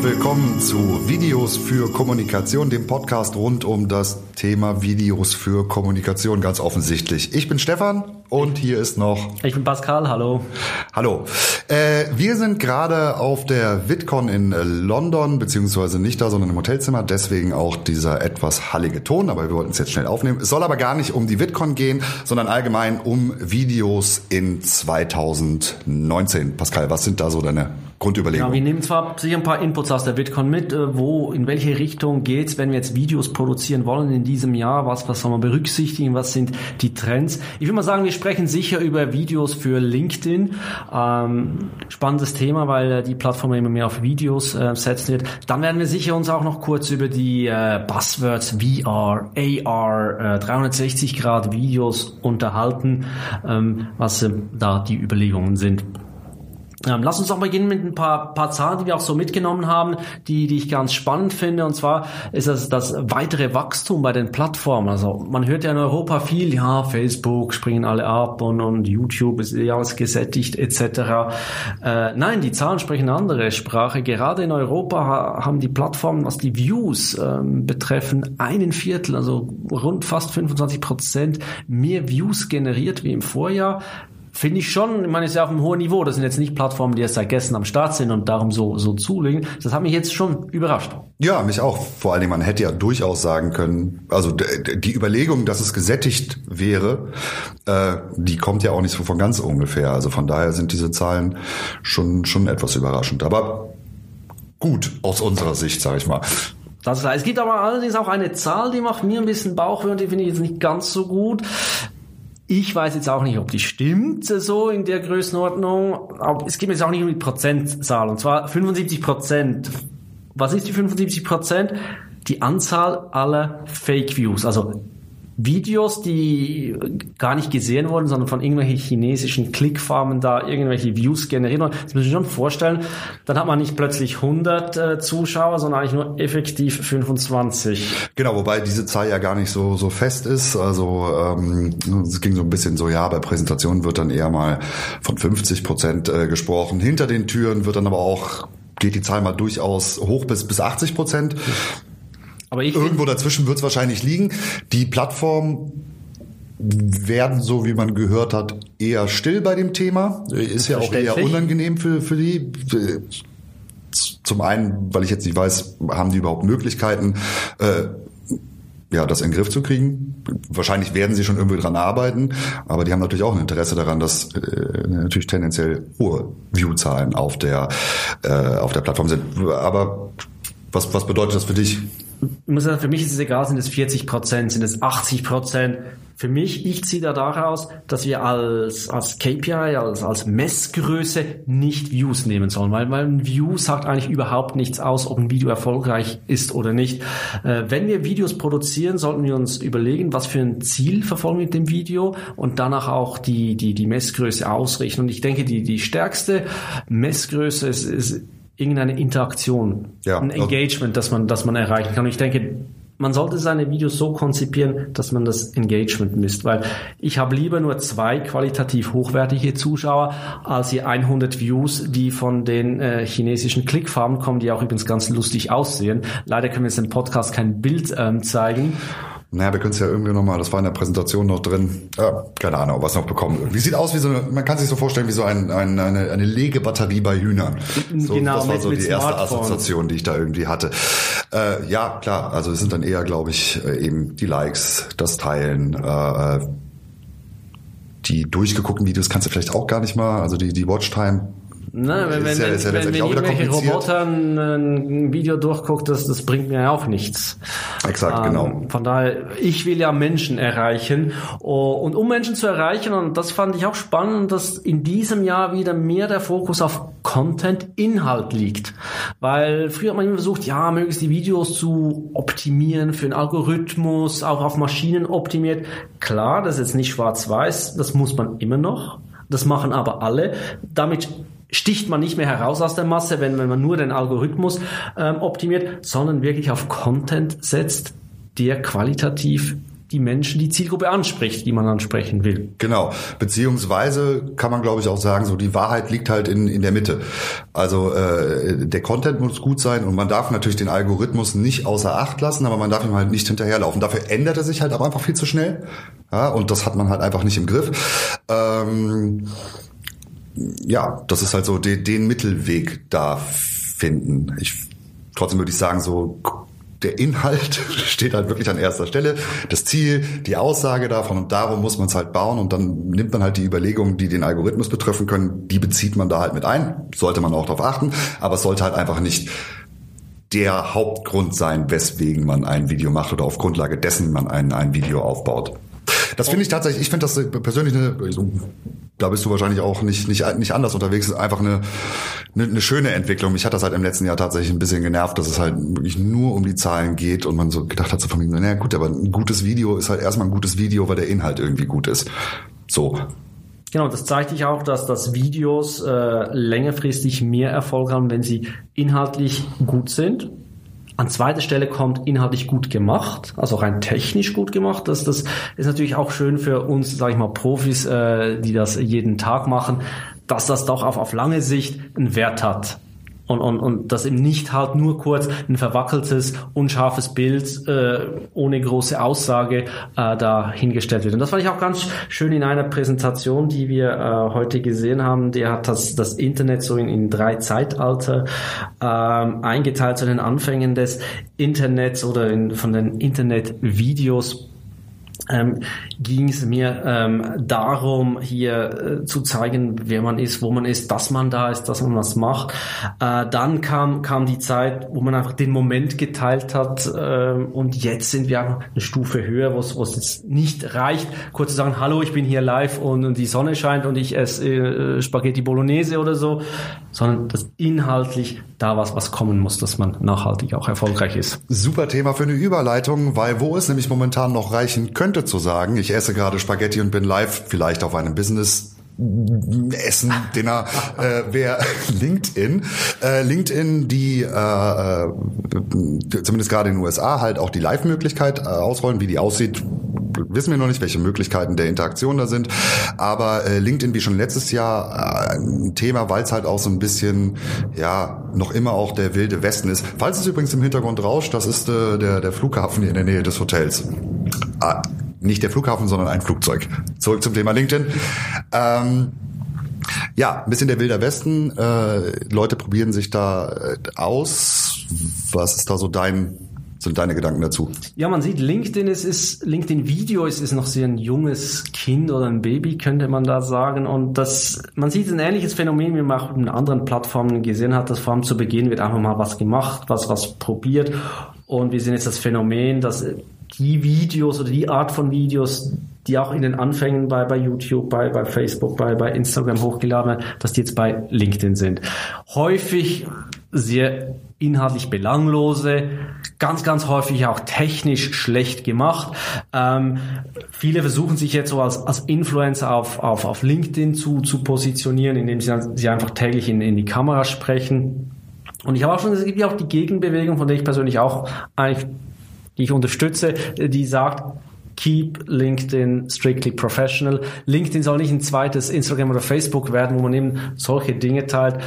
und willkommen zu Videos für Kommunikation, dem Podcast rund um das Thema Videos für Kommunikation, ganz offensichtlich. Ich bin Stefan und hier ist noch. Ich bin Pascal, hallo. Hallo. Äh, wir sind gerade auf der VidCon in London, beziehungsweise nicht da, sondern im Hotelzimmer. Deswegen auch dieser etwas hallige Ton, aber wir wollten es jetzt schnell aufnehmen. Es soll aber gar nicht um die VidCon gehen, sondern allgemein um Videos in 2019. Pascal, was sind da so deine Grundüberlegungen? Ja, wir nehmen zwar sicher ein paar Inputs aus der VidCon mit, äh, wo, in welche Richtung geht's, wenn wir jetzt Videos produzieren wollen in diesem Jahr, was, was soll man berücksichtigen, was sind die Trends. Ich würde mal sagen, wir sprechen sicher über Videos für LinkedIn. Ähm, spannendes Thema, weil äh, die Plattform immer mehr auf Videos äh, setzen wird. Dann werden wir sicher uns auch noch kurz über die äh, Buzzwords VR, AR, äh, 360 Grad Videos unterhalten, ähm, was äh, da die Überlegungen sind. Ähm, lass uns doch beginnen mit ein paar, paar Zahlen, die wir auch so mitgenommen haben, die, die ich ganz spannend finde. Und zwar ist das das weitere Wachstum bei den Plattformen. Also man hört ja in Europa viel, ja, Facebook springen alle ab und, und YouTube ist ja alles gesättigt etc. Äh, nein, die Zahlen sprechen eine andere Sprache. Gerade in Europa ha haben die Plattformen, was die Views ähm, betreffen, einen Viertel, also rund fast 25 Prozent mehr Views generiert wie im Vorjahr finde ich schon, ich meine, es ist ja auf einem hohen Niveau. Das sind jetzt nicht Plattformen, die erst seit gestern am Start sind und darum so, so zulegen. Das hat mich jetzt schon überrascht. Ja, mich auch. Vor allen Dingen, man hätte ja durchaus sagen können, also die Überlegung, dass es gesättigt wäre, äh, die kommt ja auch nicht so von ganz ungefähr. Also von daher sind diese Zahlen schon, schon etwas überraschend. Aber gut aus unserer Sicht, sage ich mal. Das heißt, es gibt aber allerdings auch eine Zahl, die macht mir ein bisschen Bauchweh und die finde ich jetzt nicht ganz so gut. Ich weiß jetzt auch nicht, ob die stimmt, so in der Größenordnung. Aber es geht mir jetzt auch nicht um die Prozentzahl. Und zwar 75 Prozent. Was ist die 75 Prozent? Die Anzahl aller Fake Views. Also Videos, die gar nicht gesehen wurden, sondern von irgendwelchen chinesischen Klickfarmen da irgendwelche Views generieren. Das muss ich schon vorstellen. Dann hat man nicht plötzlich 100 äh, Zuschauer, sondern eigentlich nur effektiv 25. Genau, wobei diese Zahl ja gar nicht so so fest ist. Also ähm, es ging so ein bisschen so, ja, bei Präsentationen wird dann eher mal von 50 Prozent äh, gesprochen. Hinter den Türen wird dann aber auch geht die Zahl mal durchaus hoch bis bis 80 Prozent. Aber Irgendwo dazwischen wird es wahrscheinlich liegen. Die Plattform werden, so wie man gehört hat, eher still bei dem Thema. Ist ja auch eher unangenehm für, für die. Zum einen, weil ich jetzt nicht weiß, haben die überhaupt Möglichkeiten, äh, ja, das in den Griff zu kriegen. Wahrscheinlich werden sie schon irgendwie dran arbeiten, aber die haben natürlich auch ein Interesse daran, dass äh, natürlich tendenziell hohe Viewzahlen auf der äh, auf der Plattform sind. Aber was was bedeutet das für dich? Ich muss sagen, für mich ist es egal, sind es 40 Prozent, sind es 80 Prozent. Für mich, ich ziehe da daraus, dass wir als, als KPI, als, als Messgröße nicht Views nehmen sollen, weil, weil ein View sagt eigentlich überhaupt nichts aus, ob ein Video erfolgreich ist oder nicht. Äh, wenn wir Videos produzieren, sollten wir uns überlegen, was für ein Ziel verfolgen wir mit dem Video und danach auch die, die, die Messgröße ausrichten. Und ich denke, die, die stärkste Messgröße ist, ist irgendeine Interaktion, ja, ein Engagement, das man, das man erreichen kann. Und ich denke, man sollte seine Videos so konzipieren, dass man das Engagement misst, weil ich habe lieber nur zwei qualitativ hochwertige Zuschauer als hier 100 Views, die von den äh, chinesischen Clickfarmen kommen, die auch übrigens ganz lustig aussehen. Leider können wir jetzt im Podcast kein Bild ähm, zeigen. Naja, wir können es ja irgendwie nochmal, das war in der Präsentation noch drin, ja, keine Ahnung, was noch bekommen. Wie sieht aus wie so eine, man kann sich so vorstellen wie so ein, ein, eine, eine Legebatterie bei Hühnern. So, genau, das war mit, so die erste Assoziation, die ich da irgendwie hatte. Äh, ja, klar, also es sind dann eher, glaube ich, äh, eben die Likes, das Teilen, äh, äh, die durchgeguckten Videos kannst du vielleicht auch gar nicht mal, also die, die Watchtime Ne, wenn, wenn, ja, wenn, ja wenn, wenn irgendwelche Roboter ein Video durchguckt, das, das bringt mir ja auch nichts. Exakt, ähm, genau. Von daher, ich will ja Menschen erreichen. Oh, und um Menschen zu erreichen, und das fand ich auch spannend, dass in diesem Jahr wieder mehr der Fokus auf Content, Inhalt liegt. Weil früher hat man immer versucht, ja, möglichst die Videos zu optimieren für einen Algorithmus, auch auf Maschinen optimiert. Klar, das ist jetzt nicht schwarz-weiß, das muss man immer noch. Das machen aber alle. Damit sticht man nicht mehr heraus aus der Masse, wenn, wenn man nur den Algorithmus ähm, optimiert, sondern wirklich auf Content setzt, der qualitativ die Menschen, die Zielgruppe anspricht, die man ansprechen will. Genau. Beziehungsweise kann man, glaube ich, auch sagen, so die Wahrheit liegt halt in, in der Mitte. Also äh, der Content muss gut sein und man darf natürlich den Algorithmus nicht außer Acht lassen, aber man darf ihm halt nicht hinterherlaufen. Dafür ändert er sich halt aber einfach viel zu schnell. Ja, und das hat man halt einfach nicht im Griff. Ähm, ja, das ist halt so den, den Mittelweg da finden. Ich trotzdem würde ich sagen, so der Inhalt steht halt wirklich an erster Stelle. Das Ziel, die Aussage davon und darum muss man es halt bauen und dann nimmt man halt die Überlegungen, die den Algorithmus betreffen können, die bezieht man da halt mit ein. Sollte man auch darauf achten, aber es sollte halt einfach nicht der Hauptgrund sein, weswegen man ein Video macht oder auf Grundlage dessen man ein, ein Video aufbaut. Das finde ich tatsächlich, ich finde das persönlich eine, da bist du wahrscheinlich auch nicht, nicht, nicht anders unterwegs, einfach eine, eine, eine schöne Entwicklung. Mich hat das halt im letzten Jahr tatsächlich ein bisschen genervt, dass es halt wirklich nur um die Zahlen geht und man so gedacht hat, so von mir, naja gut, aber ein gutes Video ist halt erstmal ein gutes Video, weil der Inhalt irgendwie gut ist. So. Genau, das zeigt dich auch, dass das Videos äh, längerfristig mehr Erfolg haben, wenn sie inhaltlich gut sind an zweiter Stelle kommt inhaltlich gut gemacht, also rein technisch gut gemacht. Das, das ist natürlich auch schön für uns, sage ich mal, Profis, äh, die das jeden Tag machen, dass das doch auf, auf lange Sicht einen Wert hat und, und, und dass eben nicht halt nur kurz ein verwackeltes, unscharfes Bild äh, ohne große Aussage äh, da hingestellt wird. Und das fand ich auch ganz schön in einer Präsentation, die wir äh, heute gesehen haben. Der hat das, das Internet so in, in drei Zeitalter ähm, eingeteilt zu den Anfängen des Internets oder in, von den Internetvideos ähm, ging es mir ähm, darum, hier äh, zu zeigen, wer man ist, wo man ist, dass man da ist, dass man was macht. Äh, dann kam, kam die Zeit, wo man einfach den Moment geteilt hat äh, und jetzt sind wir einfach eine Stufe höher, wo es jetzt nicht reicht, kurz zu sagen, hallo, ich bin hier live und, und die Sonne scheint und ich esse äh, Spaghetti Bolognese oder so, sondern dass inhaltlich da was, was kommen muss, dass man nachhaltig auch erfolgreich ist. Super Thema für eine Überleitung, weil wo es nämlich momentan noch reichen könnte zu sagen, ich esse gerade Spaghetti und bin live vielleicht auf einem Business Essen, Dinner, äh, wäre LinkedIn. Äh, LinkedIn, die äh, äh, zumindest gerade in den USA halt auch die Live-Möglichkeit äh, ausrollen, wie die aussieht, wissen wir noch nicht, welche Möglichkeiten der Interaktion da sind. Aber äh, LinkedIn wie schon letztes Jahr äh, ein Thema, weil es halt auch so ein bisschen, ja, noch immer auch der wilde Westen ist. Falls es übrigens im Hintergrund rauscht, das ist äh, der, der Flughafen hier in der Nähe des Hotels. Ah, nicht der Flughafen, sondern ein Flugzeug. Zurück zum Thema LinkedIn. Ähm, ja, ein bisschen der wilder Westen. Äh, Leute probieren sich da äh, aus. Was ist da so dein sind deine Gedanken dazu? Ja, man sieht, LinkedIn ist, ist LinkedIn Video ist, ist noch sehr ein junges Kind oder ein Baby, könnte man da sagen. Und das, man sieht ein ähnliches Phänomen, wie man auch in anderen Plattformen gesehen hat, dass vor allem zu Beginn wird einfach mal was gemacht, was, was probiert. Und wir sehen jetzt das Phänomen, dass die Videos oder die Art von Videos, die auch in den Anfängen bei, bei YouTube, bei, bei Facebook, bei, bei Instagram hochgeladen werden, dass die jetzt bei LinkedIn sind. Häufig sehr inhaltlich belanglose, ganz, ganz häufig auch technisch schlecht gemacht. Ähm, viele versuchen sich jetzt so als, als Influencer auf, auf, auf LinkedIn zu, zu positionieren, indem sie, sie einfach täglich in, in die Kamera sprechen. Und ich habe auch schon, es gibt ja auch die Gegenbewegung, von der ich persönlich auch eigentlich die ich unterstütze, die sagt, Keep LinkedIn strictly professional. LinkedIn soll nicht ein zweites Instagram oder Facebook werden, wo man eben solche Dinge teilt,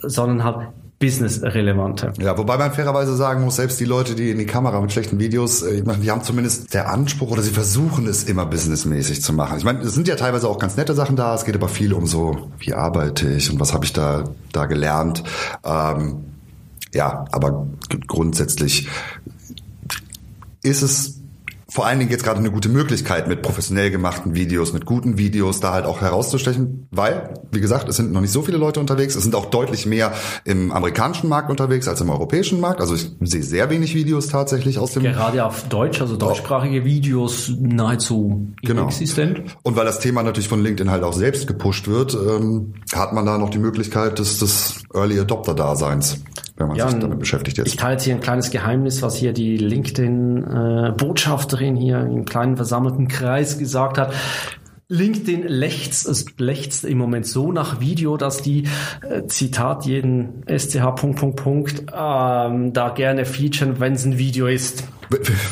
sondern halt business-relevante. Ja, wobei man fairerweise sagen muss, selbst die Leute, die in die Kamera mit schlechten Videos, äh, ich meine, die haben zumindest der Anspruch oder sie versuchen es immer businessmäßig zu machen. Ich meine, es sind ja teilweise auch ganz nette Sachen da, es geht aber viel um so, wie arbeite ich und was habe ich da, da gelernt. Ähm, ja, aber grundsätzlich ist es vor allen Dingen jetzt gerade eine gute Möglichkeit mit professionell gemachten Videos, mit guten Videos da halt auch herauszustechen, weil, wie gesagt, es sind noch nicht so viele Leute unterwegs. Es sind auch deutlich mehr im amerikanischen Markt unterwegs als im europäischen Markt. Also ich sehe sehr wenig Videos tatsächlich aus dem... Gerade auf Deutsch, also deutschsprachige Videos nahezu genau. inexistent. Und weil das Thema natürlich von LinkedIn halt auch selbst gepusht wird, ähm, hat man da noch die Möglichkeit des, des Early Adopter-Daseins wenn man ja, sich damit beschäftigt jetzt. Ich teile jetzt hier ein kleines Geheimnis, was hier die LinkedIn-Botschafterin hier im kleinen versammelten Kreis gesagt hat. LinkedIn lechzt, lechzt im Moment so nach Video, dass die, äh, Zitat, jeden SCH Punkt, Punkt, Punkt, ähm, da gerne featuren, wenn es ein Video ist.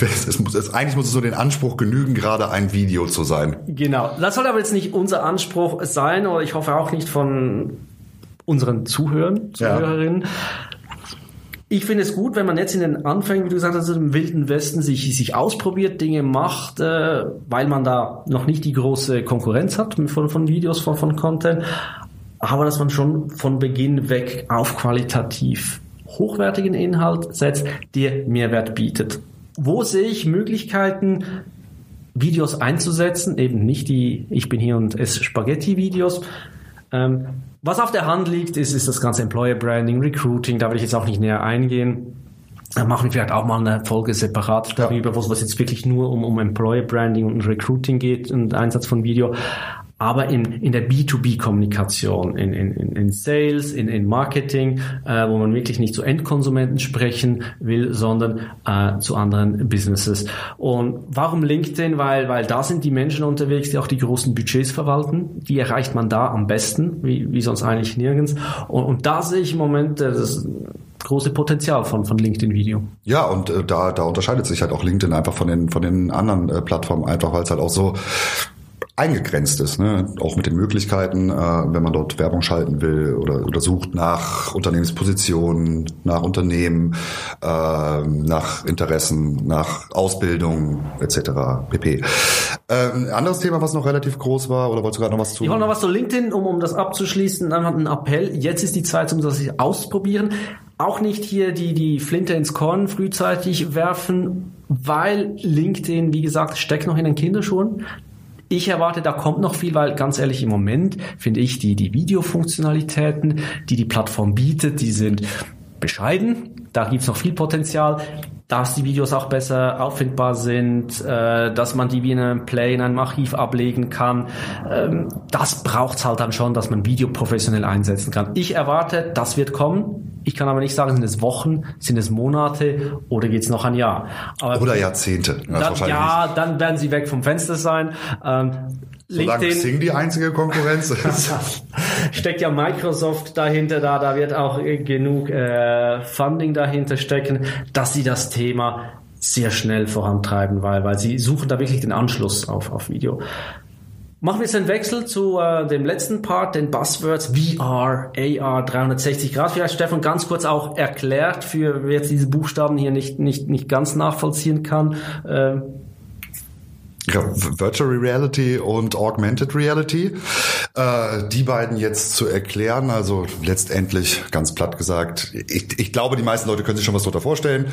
Es muss, es, eigentlich muss es so den Anspruch genügen, gerade ein Video zu sein. Genau. Das soll aber jetzt nicht unser Anspruch sein, oder ich hoffe auch nicht von unseren Zuhörern, Zuhörerinnen. Ja. Ich finde es gut, wenn man jetzt in den Anfängen, wie du gesagt hast, im Wilden Westen sich, sich ausprobiert, Dinge macht, äh, weil man da noch nicht die große Konkurrenz hat von, von Videos, von, von Content, aber dass man schon von Beginn weg auf qualitativ hochwertigen Inhalt setzt, der Mehrwert bietet. Wo sehe ich Möglichkeiten, Videos einzusetzen, eben nicht die Ich bin hier und esse Spaghetti-Videos, ähm, was auf der Hand liegt, ist, ist das ganze Employer Branding, Recruiting, da will ich jetzt auch nicht näher eingehen. Da machen wir vielleicht auch mal eine Folge separat darüber, ja. wo es jetzt wirklich nur um, um Employer Branding und Recruiting geht und Einsatz von Video aber in, in der B2B-Kommunikation, in, in, in Sales, in, in Marketing, äh, wo man wirklich nicht zu Endkonsumenten sprechen will, sondern äh, zu anderen Businesses. Und warum LinkedIn? Weil, weil da sind die Menschen unterwegs, die auch die großen Budgets verwalten. Die erreicht man da am besten, wie, wie sonst eigentlich nirgends. Und, und da sehe ich im Moment äh, das große Potenzial von, von LinkedIn-Video. Ja, und äh, da, da unterscheidet sich halt auch LinkedIn einfach von den, von den anderen äh, Plattformen, einfach weil es halt auch so eingegrenzt ist, ne? auch mit den Möglichkeiten, äh, wenn man dort Werbung schalten will oder, oder sucht nach Unternehmenspositionen, nach Unternehmen, äh, nach Interessen, nach Ausbildung etc. pp. Ähm, anderes Thema, was noch relativ groß war, oder wolltest du gerade noch was zu? Ich wollte noch was zu LinkedIn, um, um das abzuschließen, einfach ein Appell. Jetzt ist die Zeit, um das auszuprobieren. Auch nicht hier die, die Flinte ins Korn frühzeitig werfen, weil LinkedIn, wie gesagt, steckt noch in den Kinderschuhen. Ich erwarte, da kommt noch viel, weil ganz ehrlich, im Moment finde ich die, die Videofunktionalitäten, die die Plattform bietet, die sind bescheiden. Da gibt's noch viel Potenzial dass die Videos auch besser auffindbar sind, äh, dass man die wie in einem Play in einem Archiv ablegen kann. Ähm, das braucht's halt dann schon, dass man Video professionell einsetzen kann. Ich erwarte, das wird kommen. Ich kann aber nicht sagen, sind es Wochen, sind es Monate oder geht's noch ein Jahr. Aber oder Jahrzehnte. Dann, ja, dann werden sie weg vom Fenster sein. Ähm, Solange LinkedIn, Xing die einzige Konkurrenz ist. steckt ja Microsoft dahinter, da, da wird auch genug äh, Funding dahinter stecken, dass sie das Thema sehr schnell vorantreiben, weil, weil sie suchen da wirklich den Anschluss auf, auf Video. Machen wir jetzt einen Wechsel zu äh, dem letzten Part, den Buzzwords VR, AR, 360 Grad. Vielleicht Stefan ganz kurz auch erklärt, für wer jetzt diese Buchstaben hier nicht, nicht, nicht ganz nachvollziehen kann. Äh, ja, Virtual Reality und Augmented Reality. Äh, die beiden jetzt zu erklären, also letztendlich ganz platt gesagt, ich, ich glaube, die meisten Leute können sich schon was darunter vorstellen.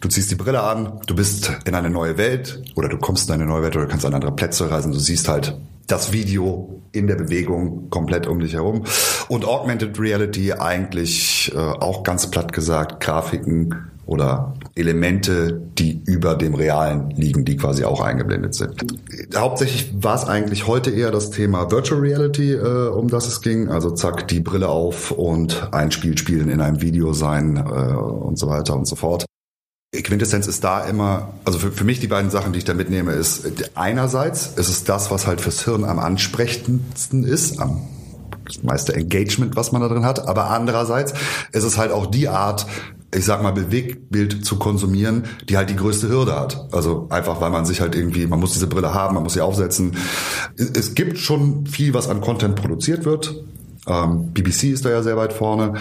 Du ziehst die Brille an, du bist in eine neue Welt oder du kommst in eine neue Welt oder kannst an andere Plätze reisen. Du siehst halt das Video in der Bewegung komplett um dich herum. Und Augmented Reality eigentlich äh, auch ganz platt gesagt, Grafiken oder Elemente, die über dem Realen liegen, die quasi auch eingeblendet sind. Hauptsächlich war es eigentlich heute eher das Thema Virtual Reality, äh, um das es ging. Also zack, die Brille auf und ein Spiel spielen in einem Video sein äh, und so weiter und so fort. Quintessenz ist da immer, also für, für mich die beiden Sachen, die ich da mitnehme, ist einerseits ist es das, was halt fürs Hirn am ansprechendsten ist, am meiste Engagement, was man da drin hat, aber andererseits ist es halt auch die Art, ich sag mal, Bewegtbild zu konsumieren, die halt die größte Hürde hat. Also einfach, weil man sich halt irgendwie, man muss diese Brille haben, man muss sie aufsetzen. Es gibt schon viel, was an Content produziert wird. Ähm, BBC ist da ja sehr weit vorne.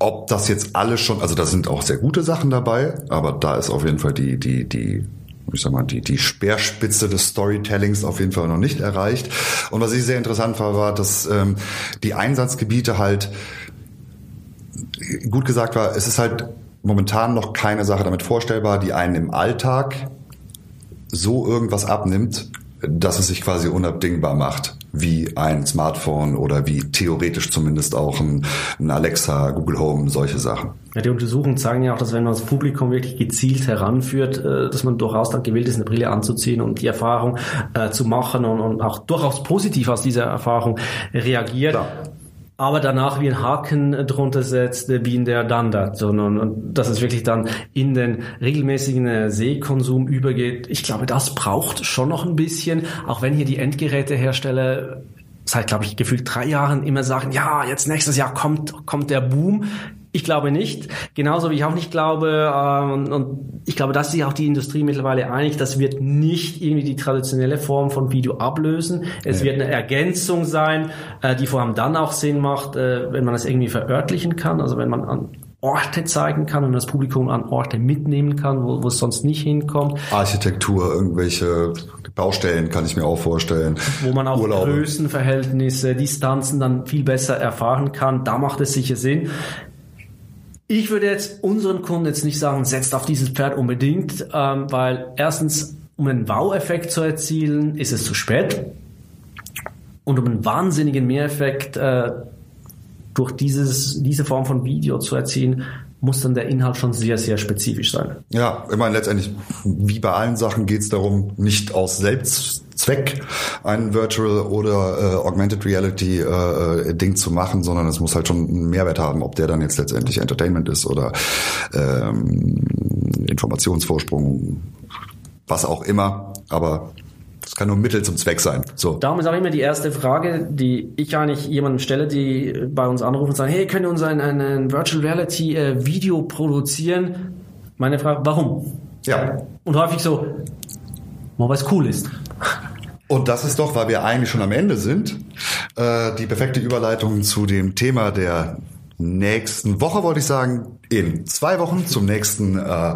Ob das jetzt alles schon, also da sind auch sehr gute Sachen dabei, aber da ist auf jeden Fall die, die, die, ich sag mal, die, die Speerspitze des Storytellings auf jeden Fall noch nicht erreicht. Und was ich sehr interessant war, war, dass ähm, die Einsatzgebiete halt gut gesagt war, es ist halt momentan noch keine Sache damit vorstellbar, die einen im Alltag so irgendwas abnimmt, dass es sich quasi unabdingbar macht, wie ein Smartphone oder wie theoretisch zumindest auch ein, ein Alexa, Google Home, solche Sachen. Ja, die Untersuchungen zeigen ja auch, dass wenn man das Publikum wirklich gezielt heranführt, äh, dass man durchaus dann gewillt ist, eine Brille anzuziehen und die Erfahrung äh, zu machen und, und auch durchaus positiv aus dieser Erfahrung reagiert. Klar. Aber danach wie ein Haken drunter setzt, wie in der Danda, sondern dass es wirklich dann in den regelmäßigen äh, Sehkonsum übergeht. Ich glaube, das braucht schon noch ein bisschen, auch wenn hier die Endgerätehersteller seit, glaube ich, gefühlt drei Jahren immer sagen, ja, jetzt nächstes Jahr kommt, kommt der Boom. Ich glaube nicht. Genauso wie ich auch nicht glaube, äh, und, und ich glaube, dass sich auch die Industrie mittlerweile einig, das wird nicht irgendwie die traditionelle Form von Video ablösen. Es ja. wird eine Ergänzung sein, äh, die vor allem dann auch Sinn macht, äh, wenn man es irgendwie verörtlichen kann, also wenn man an Orte zeigen kann und das Publikum an Orte mitnehmen kann, wo, wo es sonst nicht hinkommt. Architektur, irgendwelche Baustellen kann ich mir auch vorstellen. Wo man auch Urlaube. Größenverhältnisse, Distanzen dann viel besser erfahren kann. Da macht es sicher Sinn. Ich würde jetzt unseren Kunden jetzt nicht sagen, setzt auf dieses Pferd unbedingt, ähm, weil erstens, um einen Wow-Effekt zu erzielen, ist es zu spät. Und um einen wahnsinnigen Mehreffekt äh, durch dieses, diese Form von Video zu erzielen, muss dann der Inhalt schon sehr, sehr spezifisch sein. Ja, ich meine, letztendlich, wie bei allen Sachen geht es darum, nicht aus Selbstzweck ein Virtual oder äh, Augmented Reality äh, äh, Ding zu machen, sondern es muss halt schon einen Mehrwert haben, ob der dann jetzt letztendlich Entertainment ist oder ähm, Informationsvorsprung, was auch immer. Aber es kann nur Mittel zum Zweck sein. So. Darum ist auch immer die erste Frage, die ich eigentlich jemandem stelle, die bei uns anrufen und sagen, hey, können wir uns ein, ein, Virtual Reality äh, Video produzieren? Meine Frage, warum? Ja. Und häufig so, weil es cool ist. Und das ist doch, weil wir eigentlich schon am Ende sind, äh, die perfekte Überleitung zu dem Thema der nächsten Woche, wollte ich sagen, in zwei Wochen zum nächsten äh,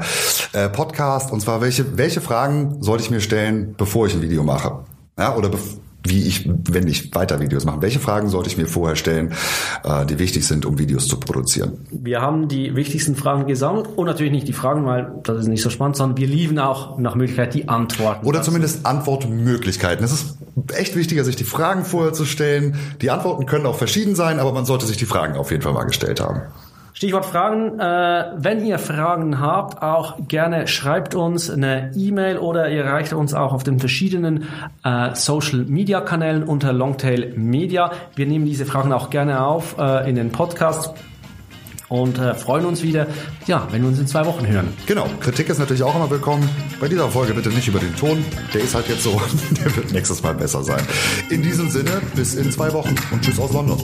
äh, Podcast. Und zwar, welche, welche Fragen sollte ich mir stellen, bevor ich ein Video mache? Ja, oder wie ich, wenn ich weiter Videos mache. Welche Fragen sollte ich mir vorher stellen, äh, die wichtig sind, um Videos zu produzieren? Wir haben die wichtigsten Fragen gesammelt und natürlich nicht die Fragen, weil das ist nicht so spannend, sondern wir lieben auch nach Möglichkeit die Antworten. Oder dazu. zumindest Antwortmöglichkeiten. Es ist echt wichtiger, sich die Fragen vorher zu stellen. Die Antworten können auch verschieden sein, aber man sollte sich die Fragen auf jeden Fall mal gestellt haben. Stichwort Fragen. Äh, wenn ihr Fragen habt, auch gerne schreibt uns eine E-Mail oder ihr erreicht uns auch auf den verschiedenen äh, Social Media Kanälen unter Longtail Media. Wir nehmen diese Fragen auch gerne auf äh, in den Podcast und äh, freuen uns wieder, ja, wenn wir uns in zwei Wochen hören. Genau, Kritik ist natürlich auch immer willkommen. Bei dieser Folge bitte nicht über den Ton, der ist halt jetzt so, der wird nächstes Mal besser sein. In diesem Sinne, bis in zwei Wochen und tschüss aus London.